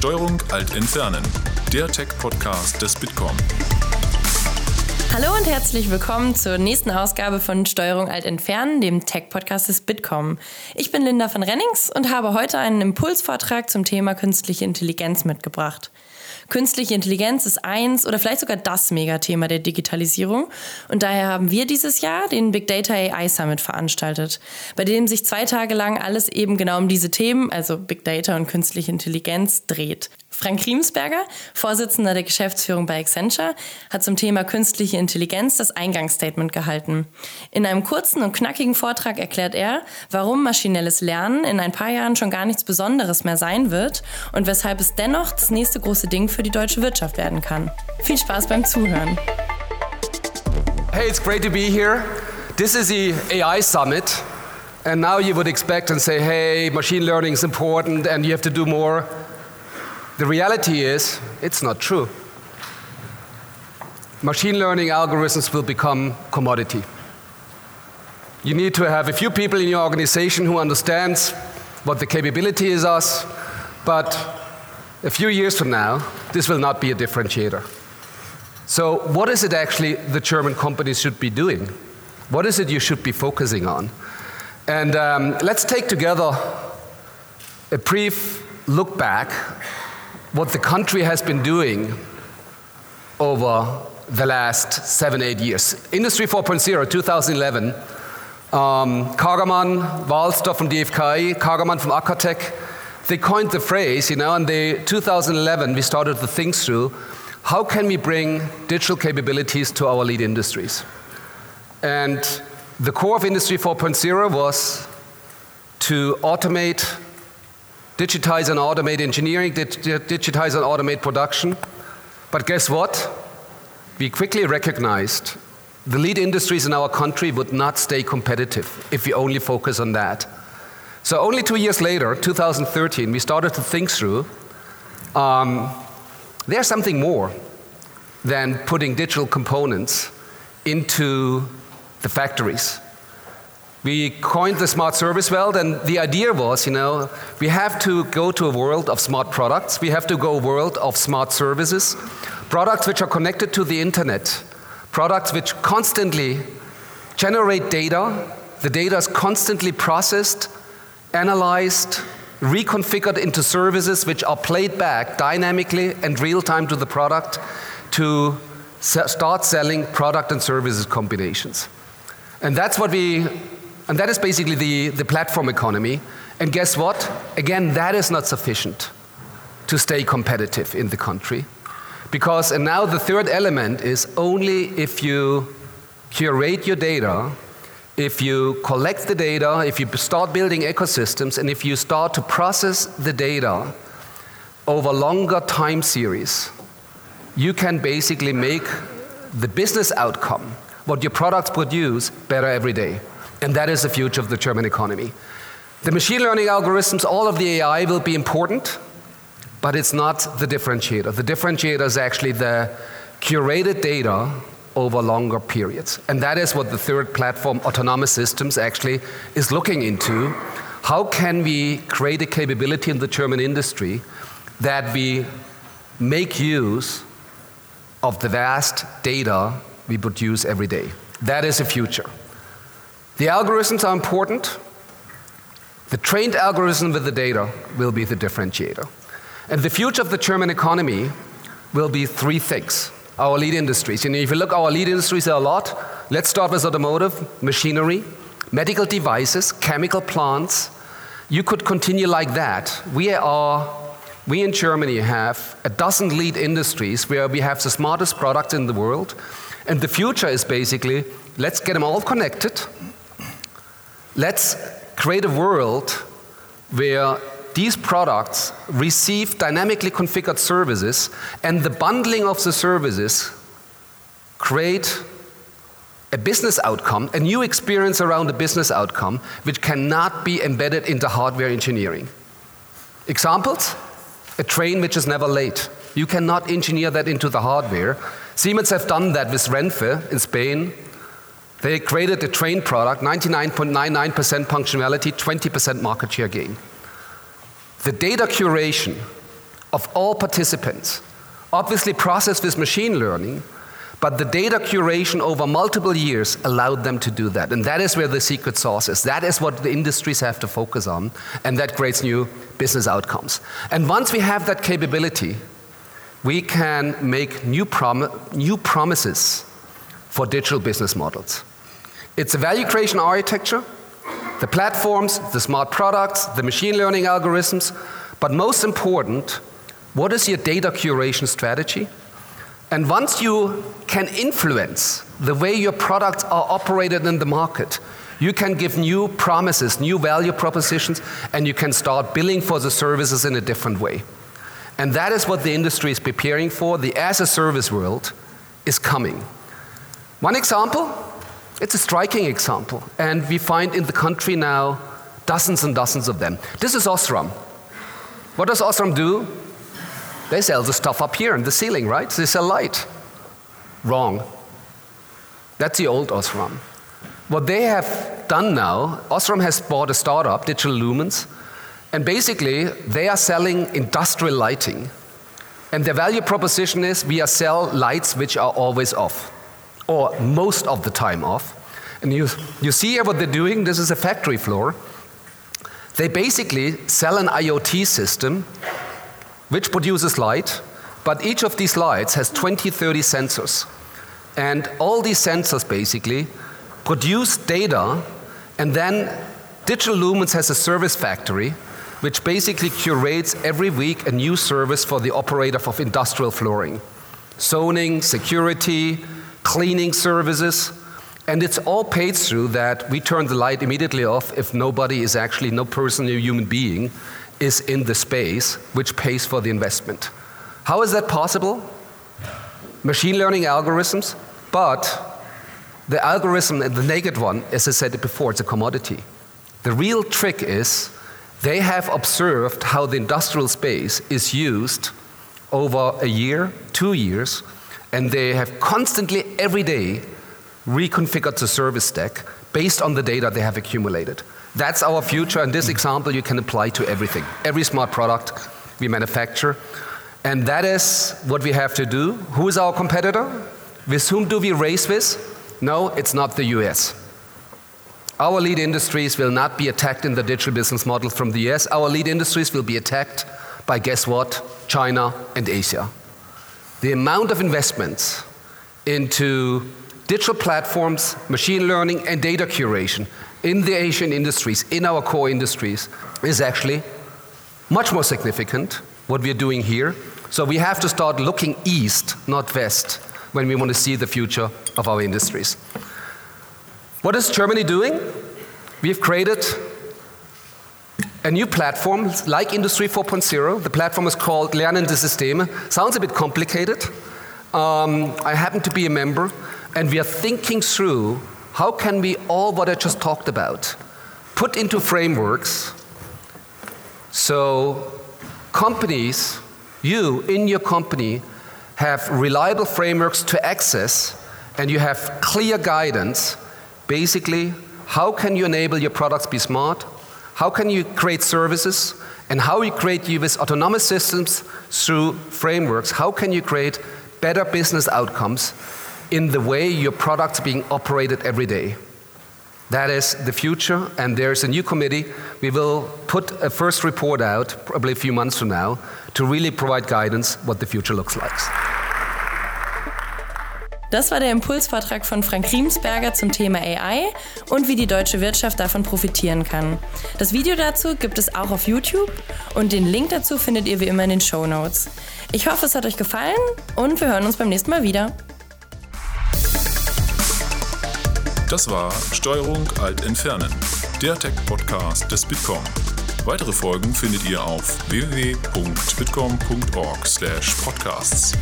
Steuerung Alt Entfernen, der Tech-Podcast des Bitkom. Hallo und herzlich willkommen zur nächsten Ausgabe von Steuerung Alt Entfernen, dem Tech-Podcast des Bitkom. Ich bin Linda von Rennings und habe heute einen Impulsvortrag zum Thema künstliche Intelligenz mitgebracht. Künstliche Intelligenz ist eins oder vielleicht sogar das Megathema der Digitalisierung. Und daher haben wir dieses Jahr den Big Data AI Summit veranstaltet, bei dem sich zwei Tage lang alles eben genau um diese Themen, also Big Data und künstliche Intelligenz, dreht. Frank Riemsberger, Vorsitzender der Geschäftsführung bei Accenture, hat zum Thema künstliche Intelligenz das Eingangsstatement gehalten. In einem kurzen und knackigen Vortrag erklärt er, warum maschinelles Lernen in ein paar Jahren schon gar nichts Besonderes mehr sein wird und weshalb es dennoch das nächste große Ding für die deutsche Wirtschaft werden kann. Viel Spaß beim Zuhören. Hey, it's great to be here. This is the AI Summit. And now you would expect and say, hey, machine learning is important and you have to do more. The reality is, it's not true. Machine learning algorithms will become commodity. You need to have a few people in your organization who understands what the capability is us, but a few years from now, this will not be a differentiator. So, what is it actually the German companies should be doing? What is it you should be focusing on? And um, let's take together a brief look back what the country has been doing over the last seven, eight years. Industry 4.0, 2011. Um, Kagermann, Wahlster from DFKI, Kagermann from acatech, they coined the phrase, you know, and they, 2011 we started to think through how can we bring digital capabilities to our lead industries? And the core of Industry 4.0 was to automate digitize and automate engineering, digitize and automate production. But guess what? We quickly recognized the lead industries in our country would not stay competitive if we only focus on that. So, only two years later, 2013, we started to think through um, there's something more than putting digital components into the factories. We coined the smart service world, and the idea was, you know, we have to go to a world of smart products. We have to go world of smart services, products which are connected to the internet, products which constantly generate data. The data is constantly processed, analyzed, reconfigured into services which are played back dynamically and real time to the product to start selling product and services combinations. And that's what we and that is basically the, the platform economy. And guess what? Again, that is not sufficient to stay competitive in the country. Because, and now the third element is only if you curate your data, if you collect the data, if you start building ecosystems, and if you start to process the data over longer time series, you can basically make the business outcome, what your products produce, better every day. And that is the future of the German economy. The machine learning algorithms, all of the AI will be important, but it's not the differentiator. The differentiator is actually the curated data over longer periods. And that is what the third platform, Autonomous Systems, actually is looking into. How can we create a capability in the German industry that we make use of the vast data we produce every day? That is the future. The algorithms are important. The trained algorithm with the data will be the differentiator. And the future of the German economy will be three things. Our lead industries. And if you look, at our lead industries are a lot. Let's start with automotive, machinery, medical devices, chemical plants. You could continue like that. We are we in Germany have a dozen lead industries where we have the smartest products in the world. And the future is basically let's get them all connected Let's create a world where these products receive dynamically configured services and the bundling of the services create a business outcome, a new experience around a business outcome, which cannot be embedded into hardware engineering. Examples? A train which is never late. You cannot engineer that into the hardware. Siemens have done that with Renfe in Spain, they created a train product, 99.99% punctuality, 20% market share gain. The data curation of all participants, obviously processed with machine learning, but the data curation over multiple years allowed them to do that. And that is where the secret sauce is. That is what the industries have to focus on, and that creates new business outcomes. And once we have that capability, we can make new, prom new promises for digital business models. It's a value creation architecture, the platforms, the smart products, the machine learning algorithms, but most important, what is your data curation strategy? And once you can influence the way your products are operated in the market, you can give new promises, new value propositions, and you can start billing for the services in a different way. And that is what the industry is preparing for. The as a service world is coming. One example, it's a striking example, and we find in the country now dozens and dozens of them. This is Osram. What does Osram do? They sell the stuff up here in the ceiling, right? They sell light. Wrong. That's the old Osram. What they have done now, Osram has bought a startup, Digital Lumens, and basically they are selling industrial lighting. And their value proposition is we are sell lights which are always off, or most of the time off. And you, you see here what they're doing? This is a factory floor. They basically sell an IoT system which produces light, but each of these lights has 20, 30 sensors. And all these sensors basically produce data, and then Digital Lumens has a service factory which basically curates every week a new service for the operator of industrial flooring zoning, security, cleaning services. And it's all paid through that we turn the light immediately off if nobody is actually, no person, no human being is in the space which pays for the investment. How is that possible? Machine learning algorithms, but the algorithm, the naked one, as I said before, it's a commodity. The real trick is they have observed how the industrial space is used over a year, two years, and they have constantly, every day, reconfigured the service stack based on the data they have accumulated. That's our future, and this mm. example you can apply to everything, every smart product we manufacture. And that is what we have to do. Who is our competitor? With whom do we race with? No, it's not the US. Our lead industries will not be attacked in the digital business model from the US. Our lead industries will be attacked by, guess what? China and Asia. The amount of investments into digital platforms, machine learning, and data curation in the Asian industries, in our core industries, is actually much more significant what we're doing here. So we have to start looking east, not west, when we want to see the future of our industries. What is Germany doing? We have created a new platform like Industry 4.0. The platform is called Lernende Systeme. Sounds a bit complicated. Um, I happen to be a member, and we are thinking through how can we all what I just talked about put into frameworks so companies, you in your company, have reliable frameworks to access and you have clear guidance. Basically, how can you enable your products be smart? How can you create services? And how you create you with autonomous systems through frameworks? How can you create better business outcomes in the way your products being operated every day. That is the future, and there's a new committee. We will put a first report out, probably a few months from now, to really provide guidance what the future looks like. Das war der Impulsvortrag von Frank Riemsberger zum Thema AI und wie die deutsche Wirtschaft davon profitieren kann. Das Video dazu gibt es auch auf YouTube und den Link dazu findet ihr wie immer in den Show Notes. Ich hoffe, es hat euch gefallen und wir hören uns beim nächsten Mal wieder. Das war Steuerung Alt Entfernen, der Tech-Podcast des Bitkom. Weitere Folgen findet ihr auf www.bitkom.org/podcasts.